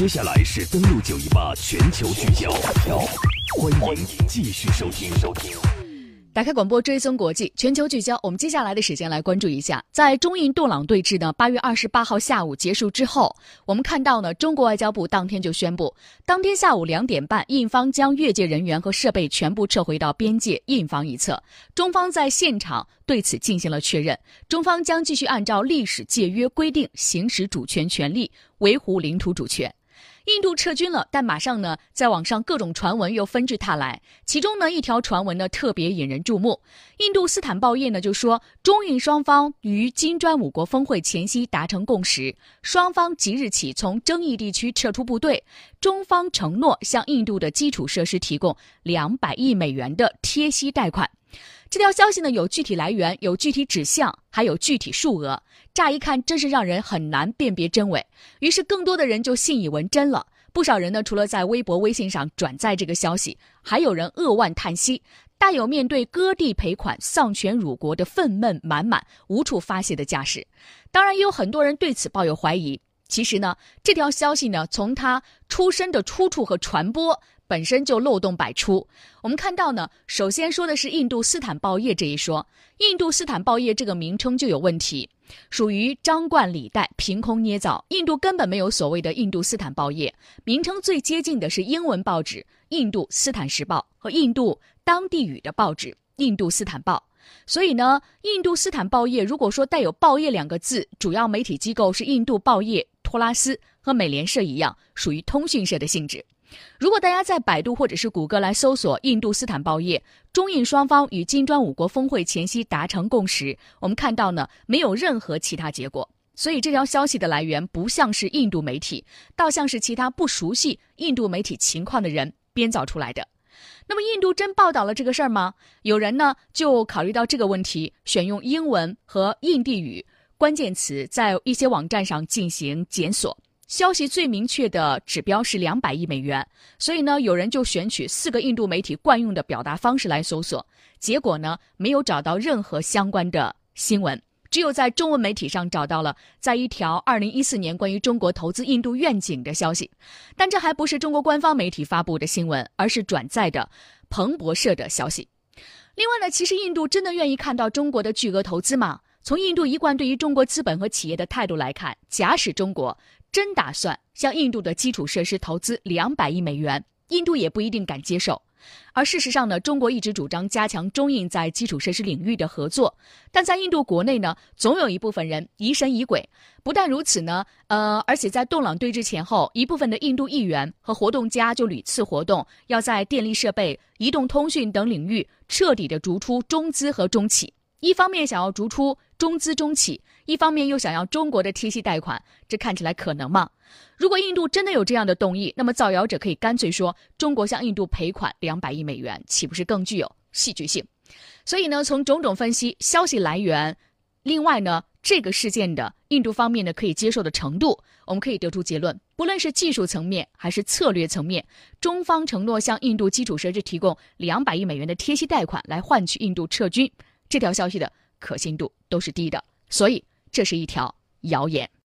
接下来是登陆九一八全球聚焦，欢迎继续收听收听。打开广播，追踪国际，全球聚焦。我们接下来的时间来关注一下，在中印杜朗对峙呢，八月二十八号下午结束之后，我们看到呢，中国外交部当天就宣布，当天下午两点半，印方将越界人员和设备全部撤回到边界印方一侧。中方在现场对此进行了确认，中方将继续按照历史界约规定行使主权权利，维护领土主权。印度撤军了，但马上呢，在网上各种传闻又纷至沓来。其中呢，一条传闻呢特别引人注目。印度斯坦报业呢就说，中印双方于金砖五国峰会前夕达成共识，双方即日起从争议地区撤出部队。中方承诺向印度的基础设施提供两百亿美元的贴息贷款。这条消息呢有具体来源，有具体指向，还有具体数额。乍一看，真是让人很难辨别真伪。于是，更多的人就信以为真了。不少人呢，除了在微博、微信上转载这个消息，还有人扼腕叹息，大有面对割地赔款、丧权辱国的愤懑满满、无处发泄的架势。当然，也有很多人对此抱有怀疑。其实呢，这条消息呢，从它出身的出处和传播。本身就漏洞百出。我们看到呢，首先说的是印度斯坦报业这一说，印度斯坦报业这个名称就有问题，属于张冠李戴、凭空捏造。印度根本没有所谓的印度斯坦报业，名称最接近的是英文报纸《印度斯坦时报》和印度当地语的报纸《印度斯坦报》。所以呢，印度斯坦报业如果说带有报业两个字，主要媒体机构是印度报业、托拉斯和美联社一样，属于通讯社的性质。如果大家在百度或者是谷歌来搜索“印度斯坦报业”，中印双方与金砖五国峰会前夕达成共识，我们看到呢，没有任何其他结果。所以这条消息的来源不像是印度媒体，倒像是其他不熟悉印度媒体情况的人编造出来的。那么，印度真报道了这个事儿吗？有人呢就考虑到这个问题，选用英文和印地语关键词，在一些网站上进行检索。消息最明确的指标是两百亿美元，所以呢，有人就选取四个印度媒体惯用的表达方式来搜索，结果呢，没有找到任何相关的新闻，只有在中文媒体上找到了在一条二零一四年关于中国投资印度愿景的消息，但这还不是中国官方媒体发布的新闻，而是转载的彭博社的消息。另外呢，其实印度真的愿意看到中国的巨额投资吗？从印度一贯对于中国资本和企业的态度来看，假使中国。真打算向印度的基础设施投资两百亿美元，印度也不一定敢接受。而事实上呢，中国一直主张加强中印在基础设施领域的合作，但在印度国内呢，总有一部分人疑神疑鬼。不但如此呢，呃，而且在洞朗对峙前后，一部分的印度议员和活动家就屡次活动，要在电力设备、移动通讯等领域彻底的逐出中资和中企。一方面想要逐出中资中企，一方面又想要中国的贴息贷款，这看起来可能吗？如果印度真的有这样的动议，那么造谣者可以干脆说中国向印度赔款两百亿美元，岂不是更具有戏剧性？所以呢，从种种分析消息来源，另外呢，这个事件的印度方面呢可以接受的程度，我们可以得出结论：不论是技术层面还是策略层面，中方承诺向印度基础设施提供两百亿美元的贴息贷款，来换取印度撤军。这条消息的可信度都是低的，所以这是一条谣言。